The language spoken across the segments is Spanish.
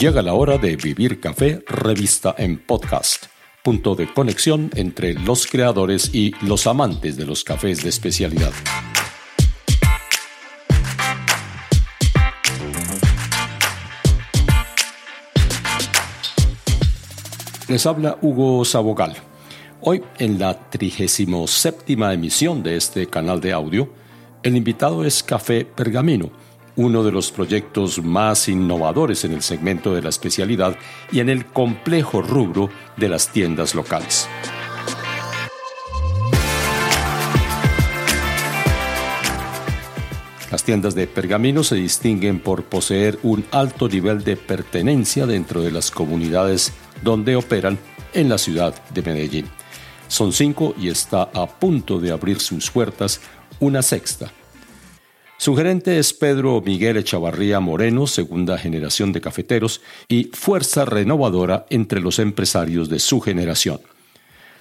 Llega la hora de Vivir Café, revista en podcast, punto de conexión entre los creadores y los amantes de los cafés de especialidad. Les habla Hugo Sabogal. Hoy, en la 37 emisión de este canal de audio, el invitado es Café Pergamino uno de los proyectos más innovadores en el segmento de la especialidad y en el complejo rubro de las tiendas locales. Las tiendas de pergamino se distinguen por poseer un alto nivel de pertenencia dentro de las comunidades donde operan en la ciudad de Medellín. Son cinco y está a punto de abrir sus puertas una sexta su gerente es Pedro Miguel Echavarría Moreno, segunda generación de cafeteros y fuerza renovadora entre los empresarios de su generación.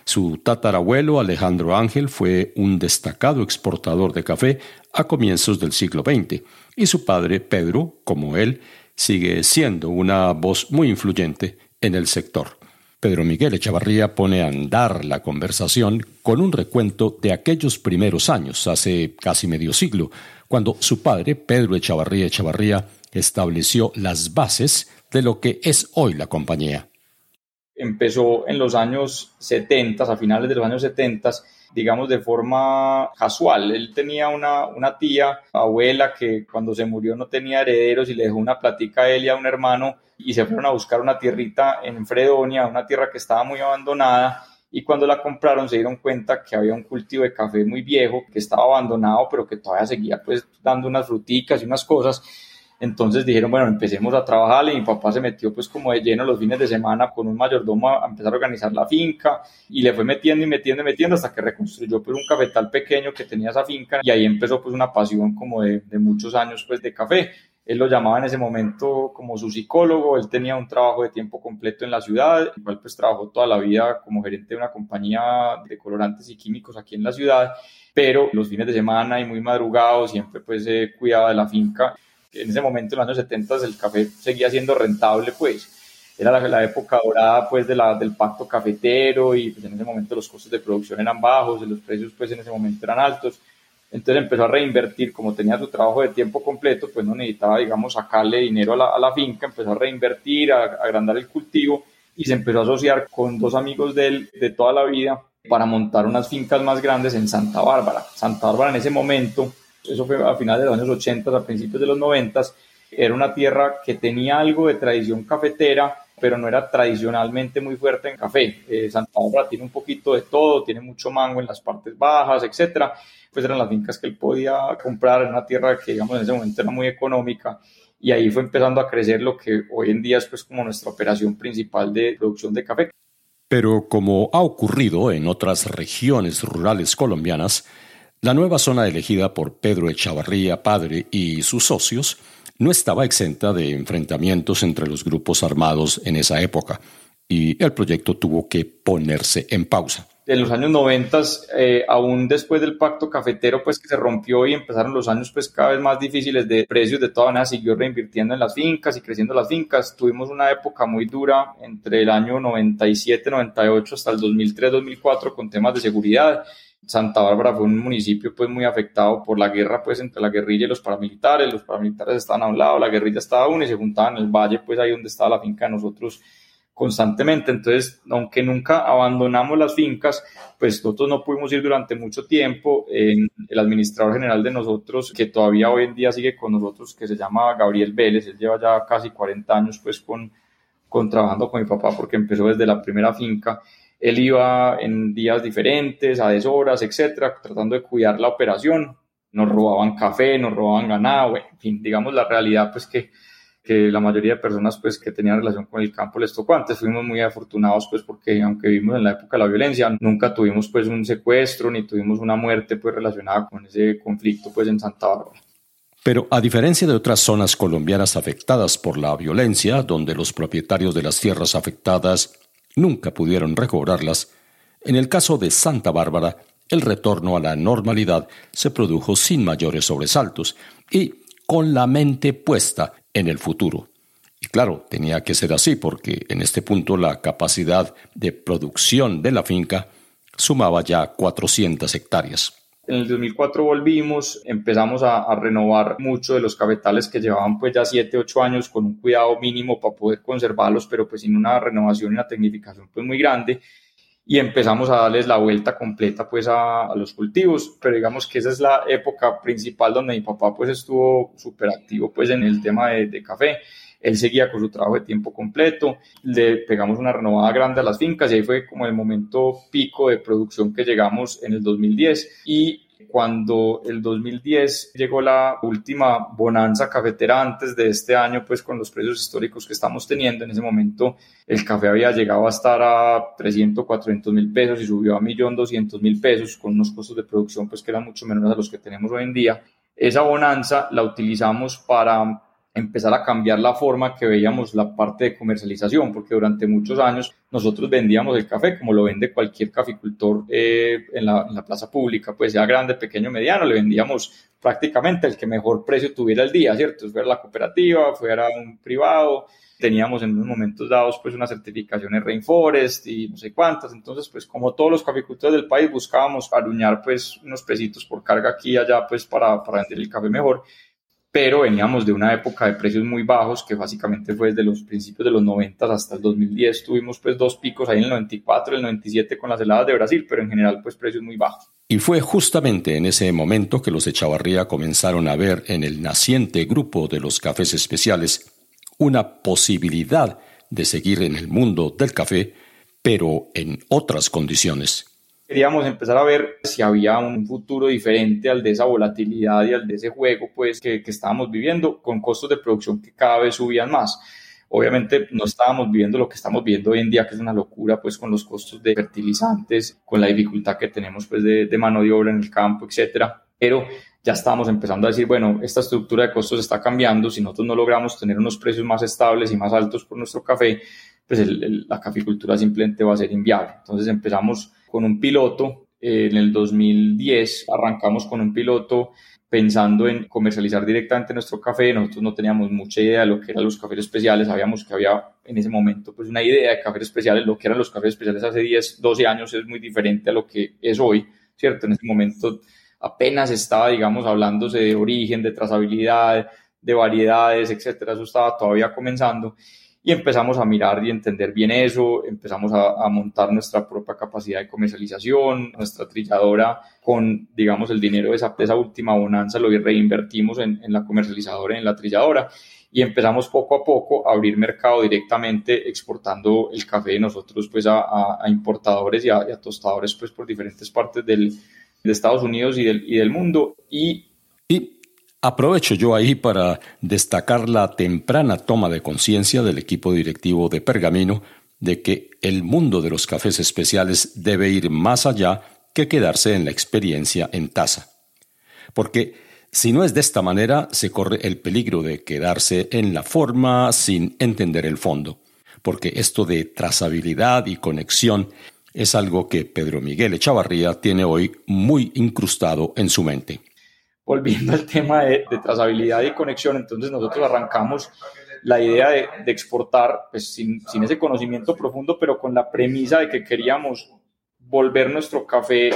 Su tatarabuelo Alejandro Ángel fue un destacado exportador de café a comienzos del siglo XX y su padre Pedro, como él, sigue siendo una voz muy influyente en el sector. Pedro Miguel Echavarría pone a andar la conversación con un recuento de aquellos primeros años, hace casi medio siglo, cuando su padre, Pedro Echavarría Echavarría, estableció las bases de lo que es hoy la compañía. Empezó en los años 70, a finales de los años 70, digamos de forma casual. Él tenía una, tía, abuela, que cuando se murió no tenía herederos y le dejó una platica a él y a un hermano y se fueron a buscar una tierrita en Fredonia, una tierra que estaba muy abandonada y cuando la compraron se dieron cuenta que había un cultivo de café muy viejo que estaba abandonado pero que todavía seguía pues dando unas fruticas y unas cosas. Entonces dijeron bueno empecemos a trabajar y mi papá se metió pues como de lleno los fines de semana con un mayordomo a empezar a organizar la finca. Y le fue metiendo y metiendo y metiendo hasta que reconstruyó pues un cafetal pequeño que tenía esa finca. Y ahí empezó pues una pasión como de, de muchos años pues de café él lo llamaba en ese momento como su psicólogo, él tenía un trabajo de tiempo completo en la ciudad, igual pues trabajó toda la vida como gerente de una compañía de colorantes y químicos aquí en la ciudad, pero los fines de semana y muy madrugados siempre pues se cuidaba de la finca. En ese momento, en los años 70, el café seguía siendo rentable pues era la, época dorada pues de la, del pacto cafetero y pues en ese momento los costos de producción eran bajos, los precios pues en ese momento eran altos entonces empezó a reinvertir, como tenía su trabajo de tiempo completo, pues no necesitaba, digamos, sacarle dinero a la, finca, empezó a reinvertir, a, agrandar el cultivo y se empezó a asociar con dos amigos de él de toda la vida para montar unas fincas más grandes en Santa Bárbara. Santa Bárbara en ese momento, eso fue a finales de los años 80, a principios de los 90, era una tierra que tenía algo de tradición cafetera, pero no era tradicionalmente muy fuerte en café. Eh, Santa Bárbara tiene un poquito de todo, tiene mucho mango en las partes bajas, etcétera pues eran las fincas que él podía comprar en una tierra que digamos en ese momento era muy económica y ahí fue empezando a crecer lo que hoy en día es pues como nuestra operación principal de producción de café. Pero como ha ocurrido en otras regiones rurales colombianas, la nueva zona elegida por Pedro Echavarría Padre y sus socios no estaba exenta de enfrentamientos entre los grupos armados en esa época, y el proyecto tuvo que ponerse en pausa de los años 90, eh, aún después del pacto cafetero, pues que se rompió y empezaron los años pues cada vez más difíciles de precios, de toda manera siguió reinvirtiendo en las fincas y creciendo las fincas. Tuvimos una época muy dura entre el año 97, 98 hasta el 2003, 2004 con temas de seguridad. Santa Bárbara fue un municipio pues muy afectado por la guerra pues entre la guerrilla y los paramilitares. Los paramilitares estaban a un lado, la guerrilla estaba a uno y se juntaban en el valle pues ahí donde estaba la finca de nosotros constantemente. Entonces, aunque nunca abandonamos las fincas, pues nosotros no pudimos ir durante mucho tiempo. el administrador general de nosotros, que todavía hoy en día sigue con nosotros, que se llama Gabriel Vélez, él lleva ya casi 40 años pues con, con trabajando con mi papá porque empezó desde la primera finca. Él iba en días diferentes, a deshoras, etcétera, tratando de cuidar la operación. Nos robaban café, nos robaban ganado, en fin, digamos la realidad pues que que la mayoría de personas pues que tenían relación con el campo les tocó antes. Fuimos muy afortunados pues porque aunque vivimos en la época de la violencia, nunca tuvimos pues un secuestro ni tuvimos una muerte pues relacionada con ese conflicto pues en Santa Bárbara. Pero a diferencia de otras zonas colombianas afectadas por la violencia, donde los propietarios de las tierras afectadas nunca pudieron recobrarlas, en el caso de Santa Bárbara, el retorno a la normalidad se produjo sin mayores sobresaltos y con la mente puesta en el futuro. Y claro, tenía que ser así porque en este punto la capacidad de producción de la finca sumaba ya 400 hectáreas. En el 2004 volvimos, empezamos a, renovar mucho de los cafetales que llevaban pues ya 7, 8 años con un cuidado mínimo para poder conservarlos, pero pues sin una renovación y una tecnificación pues muy grande. Y empezamos a darles la vuelta completa pues a, los cultivos, pero digamos que esa es la época principal donde mi papá pues estuvo súper activo pues en el tema de, de café él seguía con su trabajo de tiempo completo, le pegamos una renovada grande a las fincas y ahí fue como el momento pico de producción que llegamos en el 2010 y cuando el 2010 llegó la última bonanza cafetera antes de este año, pues con los precios históricos que estamos teniendo, en ese momento el café había llegado a estar a 300, 400 mil pesos y subió a 1.200.000 pesos con unos costos de producción pues que eran mucho menores a los que tenemos hoy en día. Esa bonanza la utilizamos para empezar a cambiar la forma que veíamos la parte de comercialización, porque durante muchos años nosotros vendíamos el café como lo vende cualquier caficultor eh, en, la, en, la, plaza pública, pues sea grande, pequeño, mediano, le vendíamos prácticamente el que mejor precio tuviera el día, ¿cierto? Fuera la cooperativa, fuera un privado, teníamos en unos momentos dados pues unas certificaciones Rainforest y no sé cuántas, entonces pues como todos los caficultores del país buscábamos aruñar pues unos pesitos por carga aquí y allá pues para, para vender el café mejor pero veníamos de una época de precios muy bajos que básicamente fue desde los principios de los 90 hasta el 2010 tuvimos pues dos picos ahí en el 94 y el 97 con las heladas de Brasil, pero en general pues precios muy bajos. Y fue justamente en ese momento que los Echavarría comenzaron a ver en el naciente grupo de los cafés especiales una posibilidad de seguir en el mundo del café, pero en otras condiciones queríamos empezar a ver si había un futuro diferente al de esa volatilidad y al de ese juego pues que, que estábamos viviendo con costos de producción que cada vez subían más. Obviamente no estábamos viviendo lo que estamos viendo hoy en día, que es una locura, pues con los costos de fertilizantes, con la dificultad que tenemos pues de, de mano de obra en el campo, etcétera. Pero ya estábamos empezando a decir, bueno, esta estructura de costos está cambiando, si nosotros no logramos tener unos precios más estables y más altos por nuestro café, pues la caficultura simplemente va a ser inviable. Entonces empezamos con un piloto. Eh, en el 2010 arrancamos con un piloto pensando en comercializar directamente nuestro café. Nosotros no teníamos mucha idea de lo que eran los cafés especiales. Sabíamos que había en ese momento pues una idea de cafés especiales. Lo que eran los cafés especiales hace 10, 12 años es muy diferente a lo que es hoy, ¿cierto? En ese momento apenas estaba, digamos, hablándose de origen, de trazabilidad, de variedades, etcétera. Eso estaba todavía comenzando y empezamos a mirar y entender bien eso, empezamos a, montar nuestra propia capacidad de comercialización, nuestra trilladora con, digamos, el dinero de esa, esa última bonanza lo reinvertimos en, la comercializadora, en la trilladora. Y empezamos poco a poco a abrir mercado directamente exportando el café de nosotros pues a, importadores y a, tostadores pues por diferentes partes del, de Estados Unidos y del, y del mundo. Y, y Aprovecho yo ahí para destacar la temprana toma de conciencia del equipo directivo de Pergamino de que el mundo de los cafés especiales debe ir más allá que quedarse en la experiencia en taza. Porque si no es de esta manera, se corre el peligro de quedarse en la forma sin entender el fondo. Porque esto de trazabilidad y conexión es algo que Pedro Miguel Echavarría tiene hoy muy incrustado en su mente volviendo al tema de, trazabilidad y conexión, entonces nosotros arrancamos la idea de, exportar, pues sin, sin, ese conocimiento profundo, pero con la premisa de que queríamos volver nuestro café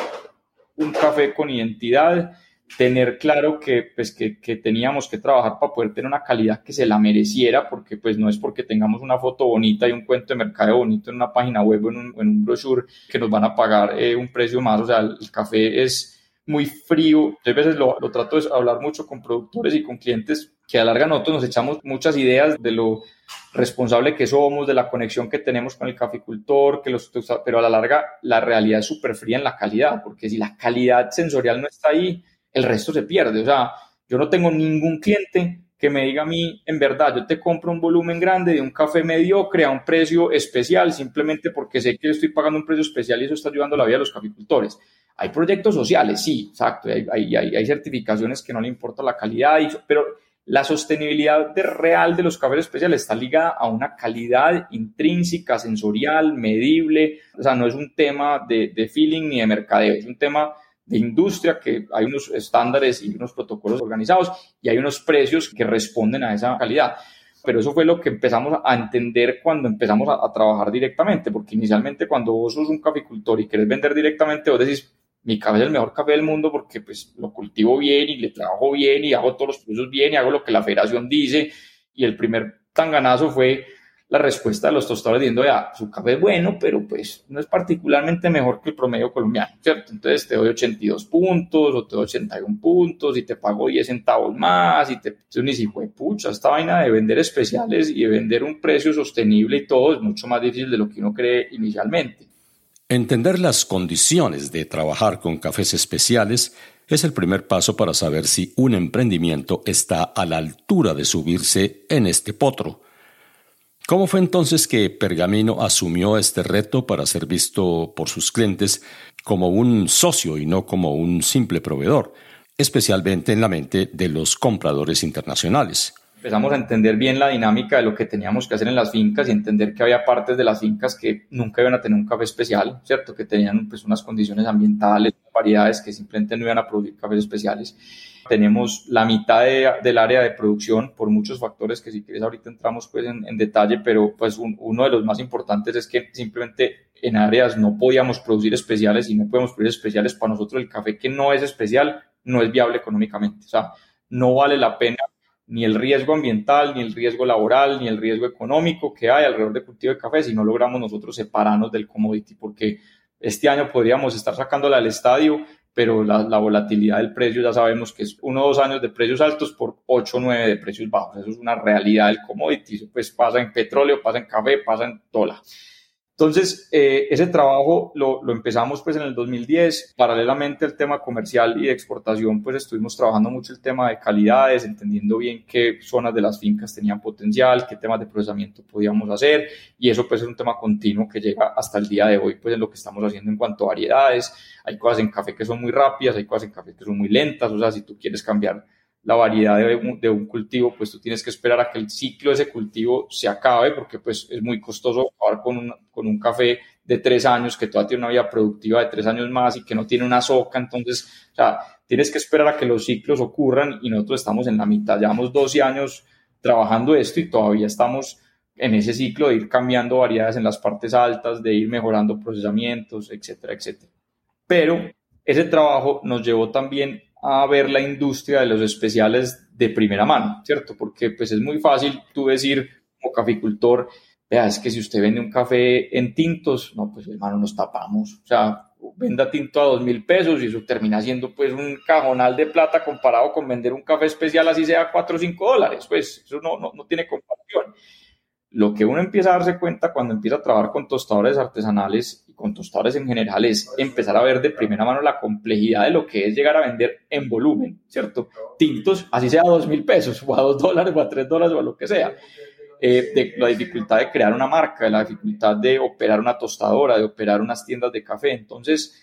un café con identidad, tener claro que, pues, que, que, teníamos que trabajar para poder tener una calidad que se la mereciera, porque pues no es porque tengamos una foto bonita y un cuento de mercado bonito en una página web o en un, en un brochure que nos van a pagar eh, un precio más, o sea, el café es muy frío. Yo a veces lo, lo, trato de hablar mucho con productores y con clientes que a larga nosotros nos echamos muchas ideas de lo responsable que somos, de la conexión que tenemos con el caficultor, que los, pero a la larga la realidad es súper fría en la calidad, porque si la calidad sensorial no está ahí, el resto se pierde. O sea, yo no tengo ningún cliente que me diga a mí, en verdad, yo te compro un volumen grande de un café mediocre a un precio especial, simplemente porque sé que estoy pagando un precio especial y eso está ayudando la vida de los caficultores. Hay proyectos sociales, sí, exacto, hay, hay, hay, certificaciones que no le importa la calidad, pero la sostenibilidad real de los cafés especiales está ligada a una calidad intrínseca, sensorial, medible, o sea, no es un tema de, de feeling ni de mercadeo, es un tema de industria que hay unos estándares y unos protocolos organizados y hay unos precios que responden a esa calidad. pero eso fue lo que empezamos a entender cuando empezamos a, a trabajar directamente, porque inicialmente cuando vos sos un caficultor y querés vender directamente, vos decís, mi café es el mejor café del mundo porque pues lo cultivo bien y le trabajo bien y hago todos los procesos bien y hago lo que la federación dice. Y el primer tanganazo fue la respuesta de los tostadores diciendo, ya, su café es bueno, pero pues no es particularmente mejor que el promedio colombiano, ¿cierto? Entonces te doy 82 puntos o te doy 81 puntos y te pago 10 centavos más y te... Entonces hijo de pucha, esta vaina de vender especiales y de vender un precio sostenible y todo es mucho más difícil de lo que uno cree inicialmente. Entender las condiciones de trabajar con cafés especiales es el primer paso para saber si un emprendimiento está a la altura de subirse en este potro. ¿Cómo fue entonces que Pergamino asumió este reto para ser visto por sus clientes como un socio y no como un simple proveedor, especialmente en la mente de los compradores internacionales? Empezamos a entender bien la dinámica de lo que teníamos que hacer en las fincas y entender que había partes de las fincas que nunca iban a tener un café especial, ¿cierto? Que tenían pues unas condiciones ambientales, variedades que simplemente no iban a producir cafés especiales. Tenemos la mitad del área de producción por muchos factores que si quieres ahorita entramos pues en, detalle, pero pues uno de los más importantes es que simplemente en áreas no podíamos producir especiales y no podemos producir especiales para nosotros el café que no es especial no es viable económicamente, o sea, no vale la pena ni el riesgo ambiental, ni el riesgo laboral, ni el riesgo económico que hay alrededor de cultivo de café si no logramos nosotros separarnos del commodity, porque este año podríamos estar sacándola al estadio, pero la, volatilidad del precio ya sabemos que es uno o dos años de precios altos por ocho o nueve de precios bajos. Eso es una realidad del commodity. Eso pues pasa en petróleo, pasa en café, pasa en dólar. Entonces, eh, ese trabajo lo, lo, empezamos pues en el 2010. Paralelamente al tema comercial y de exportación, pues estuvimos trabajando mucho el tema de calidades, entendiendo bien qué zonas de las fincas tenían potencial, qué temas de procesamiento podíamos hacer. Y eso pues es un tema continuo que llega hasta el día de hoy, pues en lo que estamos haciendo en cuanto a variedades. Hay cosas en café que son muy rápidas, hay cosas en café que son muy lentas. O sea, si tú quieres cambiar la variedad de un, de un, cultivo, pues tú tienes que esperar a que el ciclo de ese cultivo se acabe, porque pues es muy costoso acabar con un, con un café de tres años que todavía tiene una vida productiva de tres años más y que no tiene una soca, entonces, o sea, tienes que esperar a que los ciclos ocurran y nosotros estamos en la mitad, llevamos 12 años trabajando esto y todavía estamos en ese ciclo de ir cambiando variedades en las partes altas, de ir mejorando procesamientos, etcétera, etcétera. Pero ese trabajo nos llevó también a ver la industria de los especiales de primera mano, ¿cierto? Porque pues es muy fácil tú decir como caficultor, vea, es que si usted vende un café en tintos, no, pues hermano, nos tapamos. O sea, venda tinto a dos mil pesos y eso termina siendo pues un cajonal de plata comparado con vender un café especial así sea cuatro o cinco dólares. Pues eso no, no, no tiene comparación. Lo que uno empieza a darse cuenta cuando empieza a trabajar con tostadores artesanales y con tostadores en general es empezar a ver de primera mano la complejidad de lo que es llegar a vender en volumen, ¿cierto? Tintos, así sea a dos mil pesos, o a dos dólares, o a tres dólares, o a lo que sea. Eh, de la dificultad de crear una marca, de la dificultad de operar una tostadora, de operar unas tiendas de café. Entonces,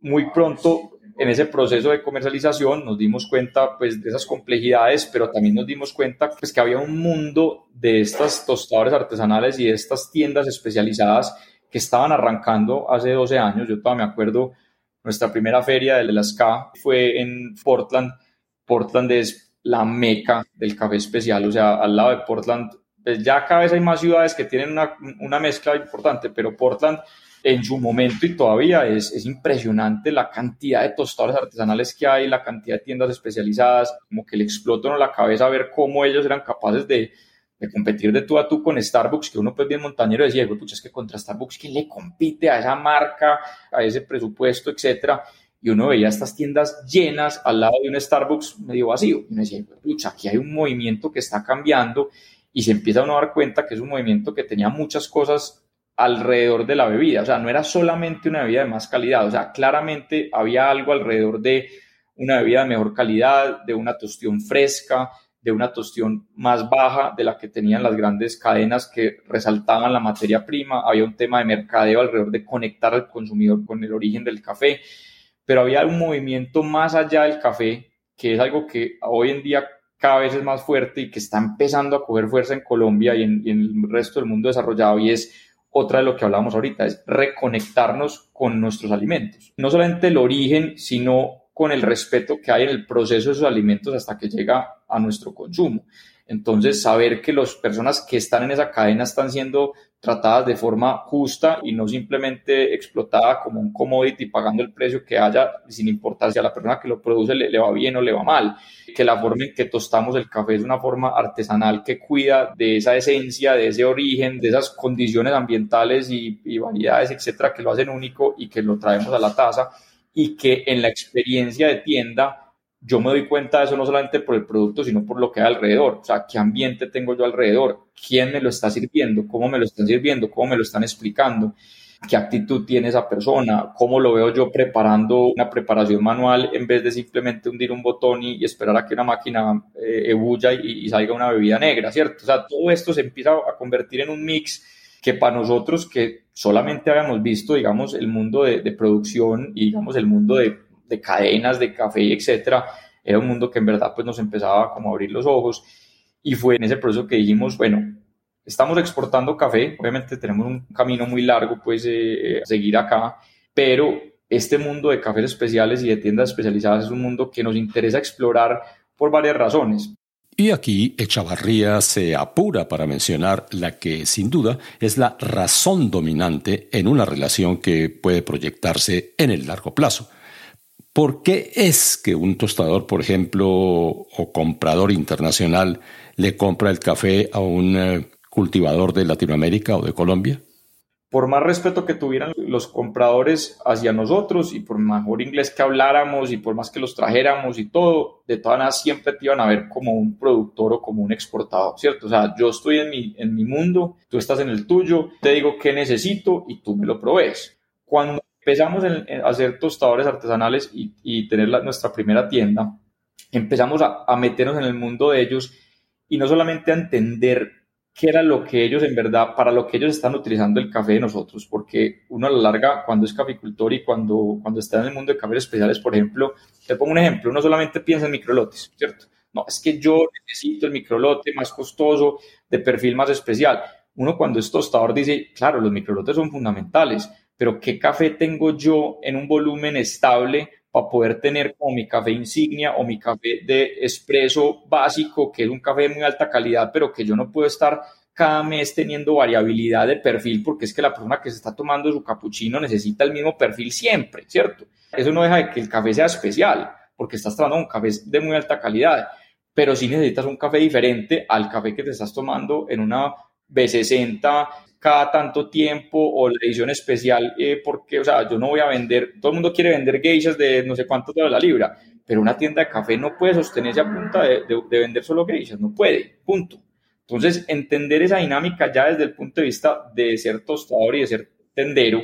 muy pronto en ese proceso de comercialización nos dimos cuenta pues de esas complejidades, pero también nos dimos cuenta pues que había un mundo de estas tostadoras artesanales y de estas tiendas especializadas que estaban arrancando hace 12 años. Yo todavía me acuerdo, nuestra primera feria de la SCA fue en Portland. Portland es la meca del café especial, o sea, al lado de Portland, pues ya cada vez hay más ciudades que tienen una, una mezcla importante, pero Portland en su momento y todavía es, es, impresionante la cantidad de tostadores artesanales que hay, la cantidad de tiendas especializadas, como que le explotó en la cabeza a ver cómo ellos eran capaces de, de, competir de tú a tú con Starbucks, que uno pues bien montañero decía, pucha, es que contra Starbucks, ¿quién le compite a esa marca, a ese presupuesto, etcétera? Y uno veía estas tiendas llenas al lado de un Starbucks medio vacío. Y uno decía, pucha, aquí hay un movimiento que está cambiando y se empieza uno a dar cuenta que es un movimiento que tenía muchas cosas alrededor de la bebida, o sea, no era solamente una bebida de más calidad, o sea, claramente había algo alrededor de una bebida de mejor calidad, de una tostión fresca, de una tostión más baja de la que tenían las grandes cadenas que resaltaban la materia prima, había un tema de mercadeo alrededor de conectar al consumidor con el origen del café, pero había un movimiento más allá del café, que es algo que hoy en día cada vez es más fuerte y que está empezando a coger fuerza en Colombia y en, y en el resto del mundo desarrollado, y es otra de lo que hablamos ahorita, es reconectarnos con nuestros alimentos. No solamente el origen, sino con el respeto que hay en el proceso de esos alimentos hasta que llega a nuestro consumo. Entonces, saber que las personas que están en esa cadena están siendo tratadas de forma justa y no simplemente explotada como un commodity pagando el precio que haya sin importar si a la persona que lo produce le, va bien o le va mal. Que la forma en que tostamos el café es una forma artesanal que cuida de esa esencia, de ese origen, de esas condiciones ambientales y, y variedades, etcétera, que lo hacen único y que lo traemos a la taza y que en la experiencia de tienda yo me doy cuenta de eso no solamente por el producto, sino por lo que hay alrededor. O sea, qué ambiente tengo yo alrededor, quién me lo está sirviendo, cómo me lo están sirviendo, cómo me lo están explicando, qué actitud tiene esa persona, cómo lo veo yo preparando una preparación manual en vez de simplemente hundir un botón y, esperar a que una máquina eh, ebulla y, salga una bebida negra, ¿cierto? O sea, todo esto se empieza a convertir en un mix que para nosotros que solamente habíamos visto, digamos, el mundo de, de producción y, digamos, el mundo de de cadenas de café, etcétera, era un mundo que en verdad pues nos empezaba como a abrir los ojos y fue en ese proceso que dijimos, bueno, estamos exportando café, obviamente tenemos un camino muy largo pues eh, a seguir acá, pero este mundo de cafés especiales y de tiendas especializadas es un mundo que nos interesa explorar por varias razones. Y aquí Echavarría se apura para mencionar la que sin duda es la razón dominante en una relación que puede proyectarse en el largo plazo. ¿Por qué es que un tostador, por ejemplo, o comprador internacional le compra el café a un eh, cultivador de Latinoamérica o de Colombia? Por más respeto que tuvieran los compradores hacia nosotros y por mejor inglés que habláramos y por más que los trajéramos y todo, de todas maneras siempre te iban a ver como un productor o como un exportador, ¿cierto? O sea, yo estoy en mi, en mi mundo, tú estás en el tuyo, te digo qué necesito y tú me lo provees. Cuando empezamos a hacer tostadores artesanales y, tener nuestra primera tienda, empezamos a, meternos en el mundo de ellos y no solamente a entender qué era lo que ellos en verdad, para lo que ellos están utilizando el café de nosotros, porque uno a la larga, cuando es caficultor y cuando, cuando está en el mundo de cafés especiales, por ejemplo, te pongo un ejemplo, uno solamente piensa en microlotes, ¿cierto? No, es que yo necesito el microlote más costoso, de perfil más especial. Uno cuando es tostador dice, claro, los microlotes son fundamentales, pero ¿qué café tengo yo en un volumen estable para poder tener como mi café insignia o mi café de expreso básico, que es un café de muy alta calidad, pero que yo no puedo estar cada mes teniendo variabilidad de perfil porque es que la persona que se está tomando su capuchino necesita el mismo perfil siempre, ¿cierto? Eso no deja de que el café sea especial porque estás tomando un café de muy alta calidad, pero sí necesitas un café diferente al café que te estás tomando en una B60 cada tanto tiempo o la edición especial, eh, porque, o sea, yo no voy a vender, todo el mundo quiere vender geishas de no sé cuánto de la libra, pero una tienda de café no puede sostenerse a punta de, de, vender solo geishas, no puede, punto. Entonces, entender esa dinámica ya desde el punto de vista de ser tostador y de ser tendero,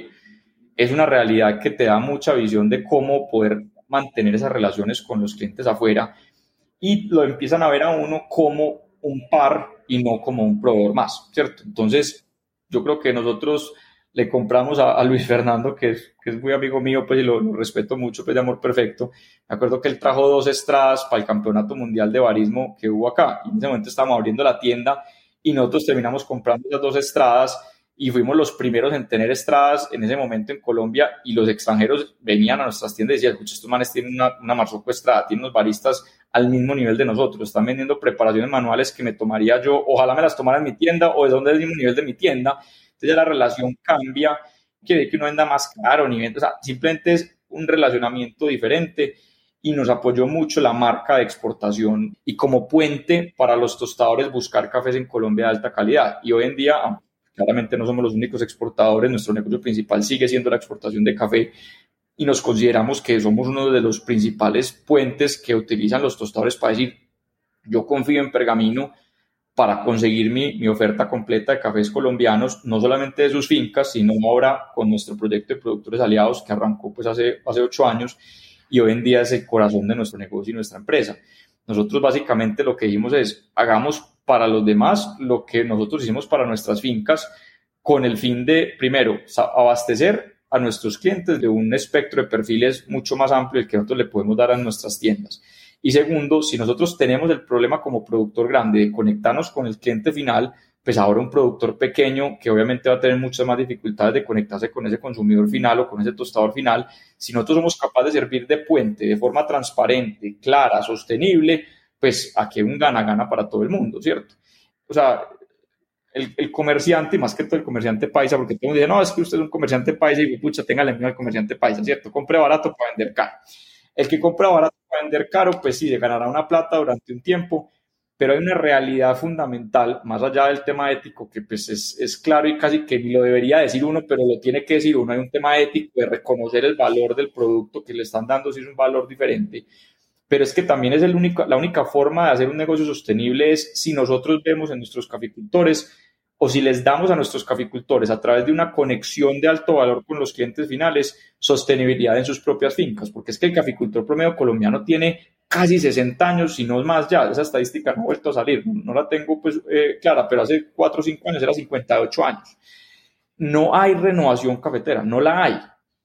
es una realidad que te da mucha visión de cómo poder mantener esas relaciones con los clientes afuera y lo empiezan a ver a uno como un par y no como un proveedor más, ¿cierto? Entonces, yo creo que nosotros le compramos a, Luis Fernando, que es, que es, muy amigo mío, pues y lo, respeto mucho, pues de amor perfecto. Me acuerdo que él trajo dos estradas para el campeonato mundial de barismo que hubo acá. Y en ese momento estábamos abriendo la tienda y nosotros terminamos comprando esas dos estradas y fuimos los primeros en tener estradas en ese momento en Colombia y los extranjeros venían a nuestras tiendas y decían, escucha, estos manes tienen una, una estrada, tienen unos baristas al mismo nivel de nosotros, están vendiendo preparaciones manuales que me tomaría yo, ojalá me las tomara en mi tienda o de donde es el mismo nivel de mi tienda, entonces ya la relación cambia, quiere que uno venda más caro, ni venda, simplemente es un relacionamiento diferente y nos apoyó mucho la marca de exportación y como puente para los tostadores buscar cafés en Colombia de alta calidad. Y hoy en día, claramente no somos los únicos exportadores, nuestro negocio principal sigue siendo la exportación de café, y nos consideramos que somos uno de los principales puentes que utilizan los tostadores para decir, yo confío en Pergamino para conseguir mi, mi, oferta completa de cafés colombianos, no solamente de sus fincas, sino ahora con nuestro proyecto de productores aliados que arrancó pues hace, hace ocho años y hoy en día es el corazón de nuestro negocio y nuestra empresa. Nosotros básicamente lo que dijimos es, hagamos para los demás lo que nosotros hicimos para nuestras fincas con el fin de, primero, abastecer a nuestros clientes de un espectro de perfiles mucho más amplio del que nosotros le podemos dar a nuestras tiendas. Y segundo, si nosotros tenemos el problema como productor grande de conectarnos con el cliente final, pues ahora un productor pequeño que obviamente va a tener muchas más dificultades de conectarse con ese consumidor final o con ese tostador final, si nosotros somos capaces de servir de puente de forma transparente, clara, sostenible, pues aquí un gana-gana para todo el mundo, ¿cierto? O sea, el, comerciante, más que todo el comerciante paisa, porque todo el mundo dice, no, es que usted es un comerciante paisa y pucha, tenga la misma el comerciante paisa, ¿cierto? Compre barato para vender caro. El que compra barato para vender caro, pues sí, se ganará una plata durante un tiempo, pero hay una realidad fundamental, más allá del tema ético, que pues es, es, claro y casi que ni lo debería decir uno, pero lo tiene que decir uno. Hay un tema ético de reconocer el valor del producto que le están dando, si es un valor diferente. Pero es que también es el único, la única forma de hacer un negocio sostenible es si nosotros vemos en nuestros caficultores o si les damos a nuestros caficultores a través de una conexión de alto valor con los clientes finales, sostenibilidad en sus propias fincas, porque es que el caficultor promedio colombiano tiene casi 60 años, si no más ya, esa estadística no ha vuelto a salir, no, la tengo pues eh, clara, pero hace 4 o 5 años era 58 años. No hay renovación cafetera, no la hay.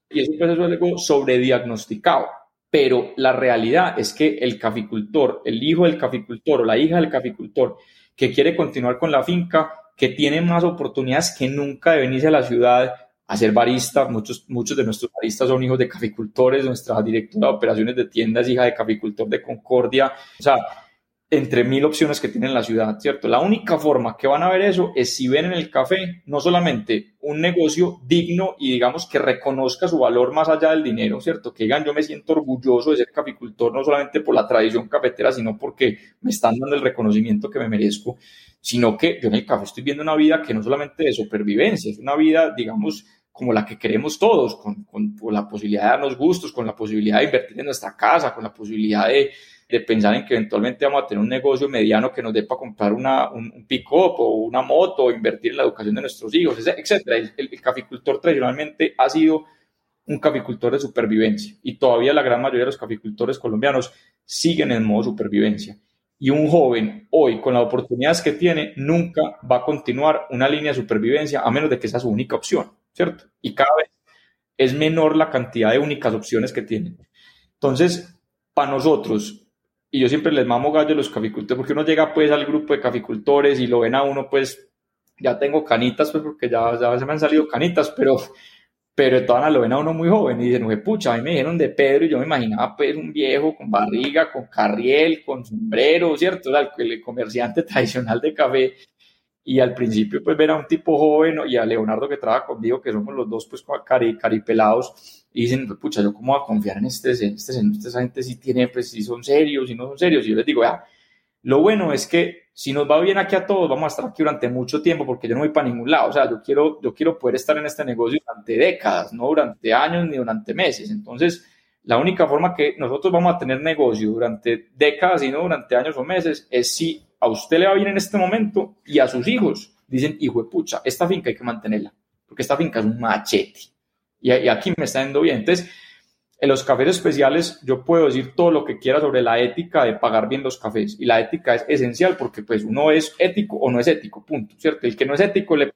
Y eso pues, es algo sobrediagnosticado. Pero la realidad es que el caficultor, el hijo del caficultor o la hija del caficultor que quiere continuar con la finca, que tiene más oportunidades que nunca de venirse a la ciudad a ser barista. Muchos, muchos de nuestros baristas son hijos de caficultores. Nuestra directora de operaciones de tiendas hija de caficultor de Concordia. O sea, entre mil opciones que tiene la ciudad, ¿cierto? La única forma que van a ver eso es si ven en el café no solamente un negocio digno y digamos que reconozca su valor más allá del dinero, ¿cierto? Que digan, yo me siento orgulloso de ser caficultor no solamente por la tradición cafetera, sino porque me están dando el reconocimiento que me merezco sino que yo en el café estoy viendo una vida que no solamente de supervivencia, es una vida, digamos, como la que queremos todos, con, con, la posibilidad de darnos gustos, con la posibilidad de invertir en nuestra casa, con la posibilidad de, de pensar en que eventualmente vamos a tener un negocio mediano que nos dé para comprar una, un, pick-up o una moto, o invertir en la educación de nuestros hijos, etc. El, el, caficultor tradicionalmente ha sido un caficultor de supervivencia y todavía la gran mayoría de los caficultores colombianos siguen en modo supervivencia y un joven hoy con las oportunidades que tiene nunca va a continuar una línea de supervivencia a menos de que sea su única opción, ¿cierto? Y cada vez es menor la cantidad de únicas opciones que tienen. Entonces, para nosotros, y yo siempre les mamo gallo a los caficultores, porque uno llega pues al grupo de caficultores y lo ven a uno pues, ya tengo canitas pues porque ya, ya se me han salido canitas, pero pero todas lo ven a uno muy joven y dicen, oye, pucha, a mí me dijeron de Pedro y yo me imaginaba pues un viejo con barriga, con carriel, con sombrero, ¿cierto? el, comerciante tradicional de café. Y al principio pues ver a un tipo joven y a Leonardo que trabaja conmigo, que somos los dos pues cari, caripelados, y dicen, pucha, ¿yo cómo voy a confiar en este, en este, en esta gente si tiene, pues si son serios, si no son serios? Y yo les digo, ya, lo bueno es que si nos va bien aquí a todos, vamos a estar aquí durante mucho tiempo porque yo no voy para ningún lado. O sea, yo quiero, yo quiero poder estar en este negocio durante décadas, no durante años ni durante meses. Entonces, la única forma que nosotros vamos a tener negocio durante décadas y no durante años o meses es si a usted le va bien en este momento y a sus hijos dicen, hijo de pucha, esta finca hay que mantenerla, porque esta finca es un machete. Y, y aquí me está yendo bien. Entonces, en los cafés especiales yo puedo decir todo lo que quiera sobre la ética de pagar bien los cafés y la ética es esencial porque pues uno es ético o no es ético, punto, ¿cierto? El que no es ético le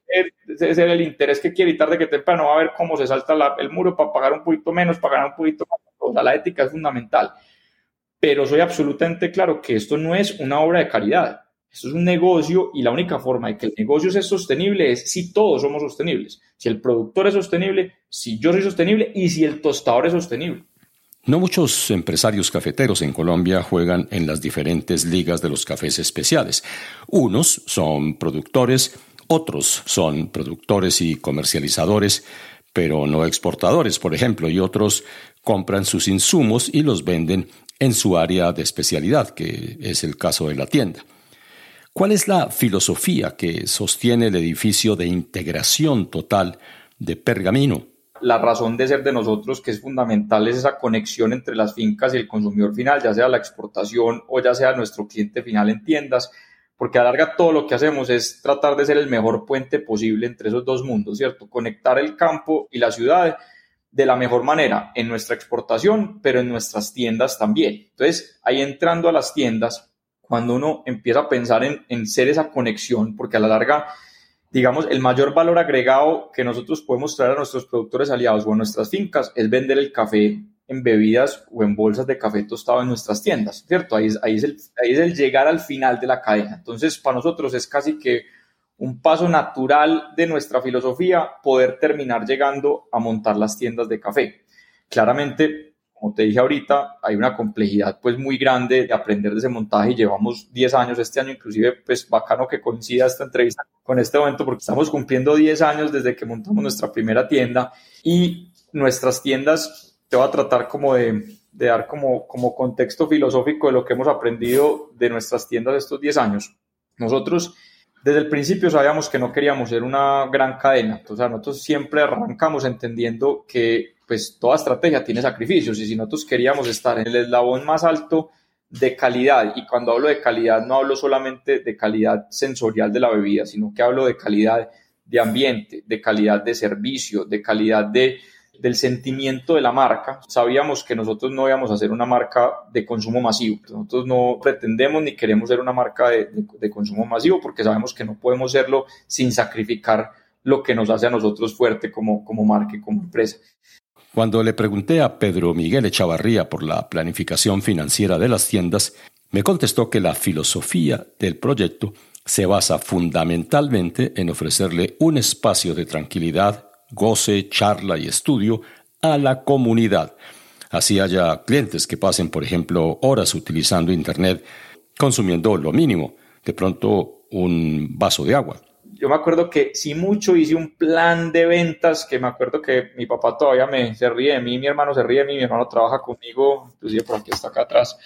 es el interés que quiere y tarde que temprano va a ver cómo se salta el muro para pagar un poquito menos, para un poquito más. O sea, la ética es fundamental. Pero soy absolutamente claro que esto no es una obra de caridad. Esto es un negocio y la única forma de que el negocio sea sostenible es si todos somos sostenibles. Si el productor es sostenible, si yo soy sostenible y si el tostador es sostenible. No muchos empresarios cafeteros en Colombia juegan en las diferentes ligas de los cafés especiales. Unos son productores, otros son productores y comercializadores, pero no exportadores, por ejemplo, y otros compran sus insumos y los venden en su área de especialidad, que es el caso de la tienda. ¿Cuál es la filosofía que sostiene el edificio de integración total de Pergamino? La razón de ser de nosotros, que es fundamental, es esa conexión entre las fincas y el consumidor final, ya sea la exportación o ya sea nuestro cliente final en tiendas, porque a larga todo lo que hacemos es tratar de ser el mejor puente posible entre esos dos mundos, ¿cierto? Conectar el campo y la ciudad de la mejor manera en nuestra exportación, pero en nuestras tiendas también. Entonces, ahí entrando a las tiendas, cuando uno empieza a pensar en, en ser esa conexión, porque a la larga, digamos, el mayor valor agregado que nosotros podemos traer a nuestros productores aliados o a nuestras fincas es vender el café en bebidas o en bolsas de café tostado en nuestras tiendas, ¿cierto? Ahí es, ahí es, ahí es el llegar al final de la cadena. Entonces, para nosotros es casi que un paso natural de nuestra filosofía poder terminar llegando a montar las tiendas de café. Claramente, como te dije ahorita, hay una complejidad pues muy grande de aprender de ese montaje y llevamos 10 años este año, inclusive pues bacano que coincida esta entrevista con este momento porque estamos cumpliendo 10 años desde que montamos nuestra primera tienda y nuestras tiendas, te voy a tratar como de, de dar como, como contexto filosófico de lo que hemos aprendido de nuestras tiendas estos 10 años. Nosotros desde el principio sabíamos que no queríamos ser una gran cadena. O sea, nosotros siempre arrancamos entendiendo que pues toda estrategia tiene sacrificios y si nosotros queríamos estar en el eslabón más alto de calidad, y cuando hablo de calidad no hablo solamente de calidad sensorial de la bebida, sino que hablo de calidad de ambiente, de calidad de servicio, de calidad de del sentimiento de la marca, sabíamos que nosotros no íbamos a ser una marca de consumo masivo. Nosotros no pretendemos ni queremos ser una marca de, consumo masivo porque sabemos que no podemos serlo sin sacrificar lo que nos hace a nosotros fuerte como, como marca y como empresa. Cuando le pregunté a Pedro Miguel Echavarría por la planificación financiera de las tiendas, me contestó que la filosofía del proyecto se basa fundamentalmente en ofrecerle un espacio de tranquilidad goce, charla y estudio a la comunidad. Así haya clientes que pasen, por ejemplo, horas utilizando Internet, consumiendo lo mínimo, de pronto un vaso de agua. Yo me acuerdo que si mucho hice un plan de ventas, que me acuerdo que mi papá todavía me se ríe de mí, mi hermano se ríe de mí, mi hermano trabaja conmigo, inclusive por aquí está acá atrás,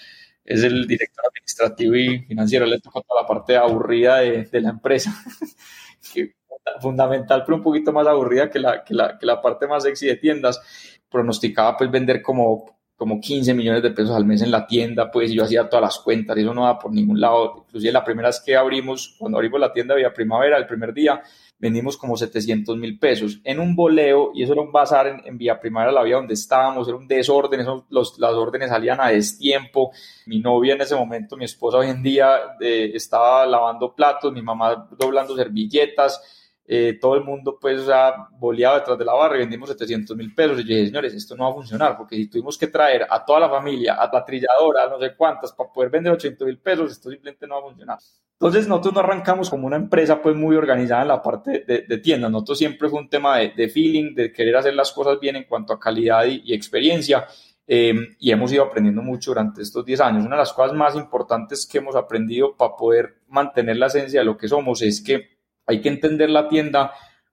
es el director administrativo y financiero, le toca toda la parte aburrida de, de la empresa. fundamental, pero un poquito más aburrida que la, que la, que la parte más sexy de tiendas. Pronosticaba pues vender como, como 15 millones de pesos al mes en la tienda, pues yo hacía todas las cuentas y eso no va por ningún lado. Inclusive la primera vez que abrimos, cuando abrimos la tienda había primavera, el primer día vendimos como 700 mil pesos en un boleo y eso era un bazar en, en Vía Primavera, la vía donde estábamos, era un desorden, eso, los, las órdenes salían a destiempo. Mi novia en ese momento, mi esposa hoy en día, eh, estaba lavando platos, mi mamá doblando servilletas eh, todo el mundo pues ha boleado detrás de la barra y vendimos 700 mil pesos. Y yo dije, señores, esto no va a funcionar porque si tuvimos que traer a toda la familia, a la trilladora, no sé cuántas, para poder vender 800 mil pesos, esto simplemente no va a funcionar. Entonces nosotros no arrancamos como una empresa pues muy organizada en la parte de, de tiendas. Nosotros siempre fue un tema de, de, feeling, de querer hacer las cosas bien en cuanto a calidad y, experiencia. Eh, y hemos ido aprendiendo mucho durante estos 10 años. Una de las cosas más importantes que hemos aprendido para poder mantener la esencia de lo que somos es que hay que entender la tienda